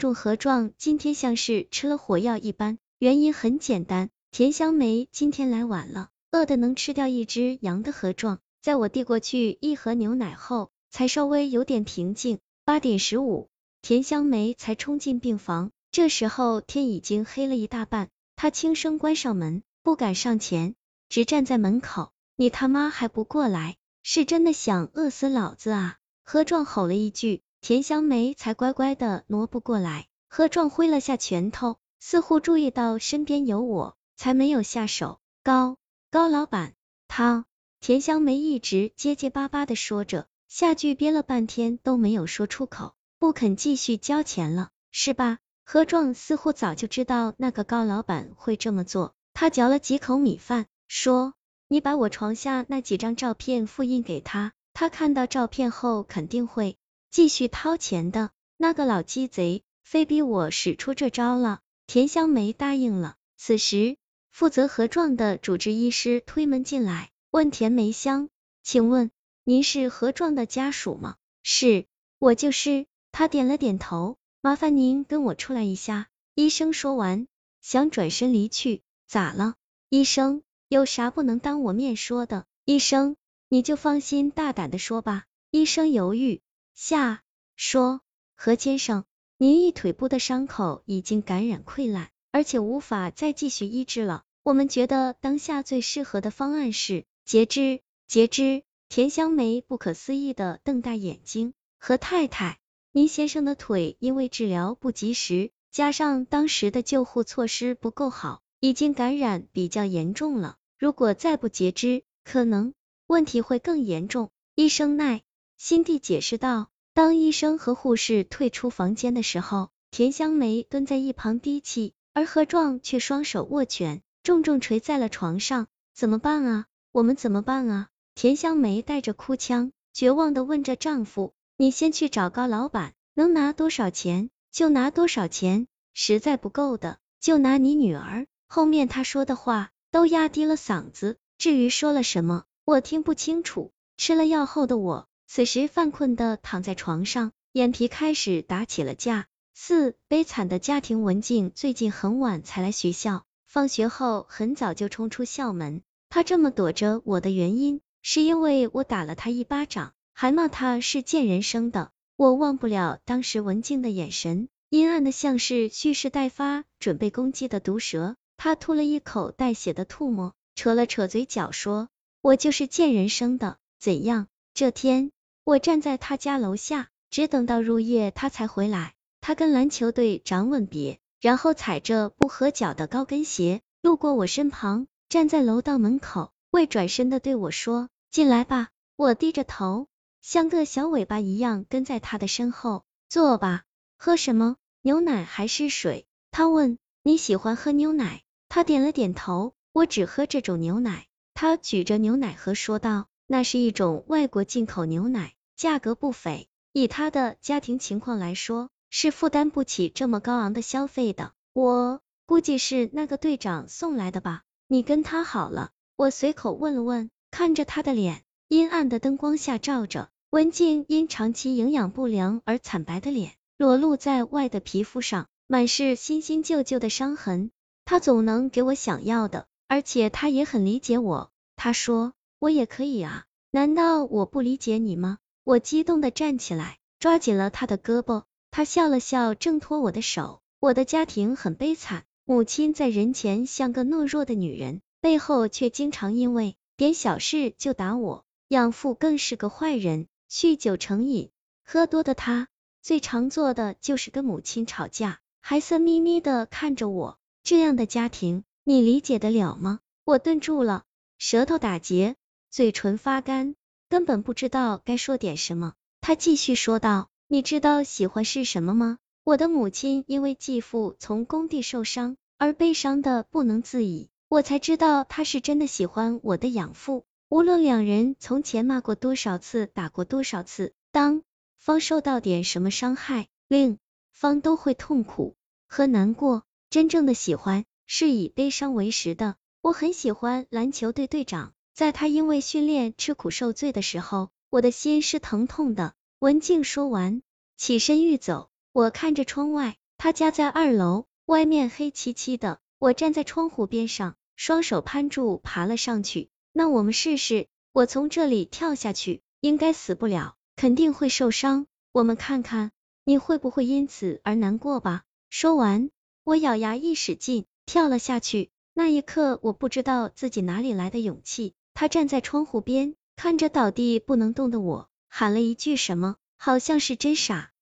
重何壮今天像是吃了火药一般，原因很简单，田香梅今天来晚了，饿的能吃掉一只羊的何壮，在我递过去一盒牛奶后，才稍微有点平静。八点十五，田香梅才冲进病房，这时候天已经黑了一大半，她轻声关上门，不敢上前，只站在门口。你他妈还不过来，是真的想饿死老子啊！何壮吼了一句，田香梅才乖乖的挪不过来。何壮挥了下拳头，似乎注意到身边有我，才没有下手。高高老板，他田香梅一直结结巴巴的说着，下句憋了半天都没有说出口，不肯继续交钱了，是吧？何壮似乎早就知道那个高老板会这么做，他嚼了几口米饭，说。你把我床下那几张照片复印给他，他看到照片后肯定会继续掏钱的。那个老鸡贼非逼我使出这招了。田香梅答应了。此时，负责核状的主治医师推门进来，问田梅香：“请问您是何壮的家属吗？”“是，我就是。”他点了点头。麻烦您跟我出来一下。医生说完，想转身离去。咋了，医生？有啥不能当我面说的？医生，你就放心大胆的说吧。医生犹豫下说，何先生，您一腿部的伤口已经感染溃烂，而且无法再继续医治了。我们觉得当下最适合的方案是截肢。截肢？田香梅不可思议的瞪大眼睛。何太太，您先生的腿因为治疗不及时，加上当时的救护措施不够好，已经感染比较严重了。如果再不截肢，可能问题会更严重。医生耐心地解释道。当医生和护士退出房间的时候，田香梅蹲在一旁低泣，而何壮却双手握拳，重重捶在了床上。怎么办啊？我们怎么办啊？田香梅带着哭腔，绝望的问着丈夫：“你先去找高老板，能拿多少钱就拿多少钱，实在不够的就拿你女儿。”后面他说的话。都压低了嗓子，至于说了什么，我听不清楚。吃了药后的我，此时犯困的躺在床上，眼皮开始打起了架。四悲惨的家庭，文静最近很晚才来学校，放学后很早就冲出校门。他这么躲着我的原因，是因为我打了他一巴掌，还骂他是贱人生的。我忘不了当时文静的眼神，阴暗的像是蓄势待发，准备攻击的毒蛇。他吐了一口带血的唾沫，扯了扯嘴角，说：“我就是贱人生的，怎样？”这天，我站在他家楼下，只等到入夜，他才回来。他跟篮球队长吻别，然后踩着不合脚的高跟鞋路过我身旁，站在楼道门口，未转身的对我说：“进来吧。”我低着头，像个小尾巴一样跟在他的身后。坐吧，喝什么？牛奶还是水？他问。你喜欢喝牛奶？他点了点头，我只喝这种牛奶。他举着牛奶盒说道，那是一种外国进口牛奶，价格不菲，以他的家庭情况来说，是负担不起这么高昂的消费的。我估计是那个队长送来的吧？你跟他好了？我随口问了问，看着他的脸，阴暗的灯光下照着，文静因长期营养不良而惨白的脸，裸露在外的皮肤上，满是新新旧旧的伤痕。他总能给我想要的，而且他也很理解我。他说我也可以啊，难道我不理解你吗？我激动的站起来，抓紧了他的胳膊。他笑了笑，挣脱我的手。我的家庭很悲惨，母亲在人前像个懦弱的女人，背后却经常因为点小事就打我。养父更是个坏人，酗酒成瘾，喝多的他最常做的就是跟母亲吵架，还色眯眯的看着我。这样的家庭，你理解得了吗？我顿住了，舌头打结，嘴唇发干，根本不知道该说点什么。他继续说道：“你知道喜欢是什么吗？我的母亲因为继父从工地受伤而悲伤的不能自已，我才知道他是真的喜欢我的养父。无论两人从前骂过多少次，打过多少次，当方受到点什么伤害，另方都会痛苦和难过。”真正的喜欢是以悲伤为食的。我很喜欢篮球队队长，在他因为训练吃苦受罪的时候，我的心是疼痛的。文静说完，起身欲走，我看着窗外，他家在二楼，外面黑漆漆的，我站在窗户边上，双手攀住，爬了上去。那我们试试，我从这里跳下去，应该死不了，肯定会受伤。我们看看你会不会因此而难过吧。说完，我咬牙一使劲，跳了下去。那一刻，我不知道自己哪里来的勇气。他站在窗户边，看着倒地不能动的我，喊了一句什么，好像是真傻。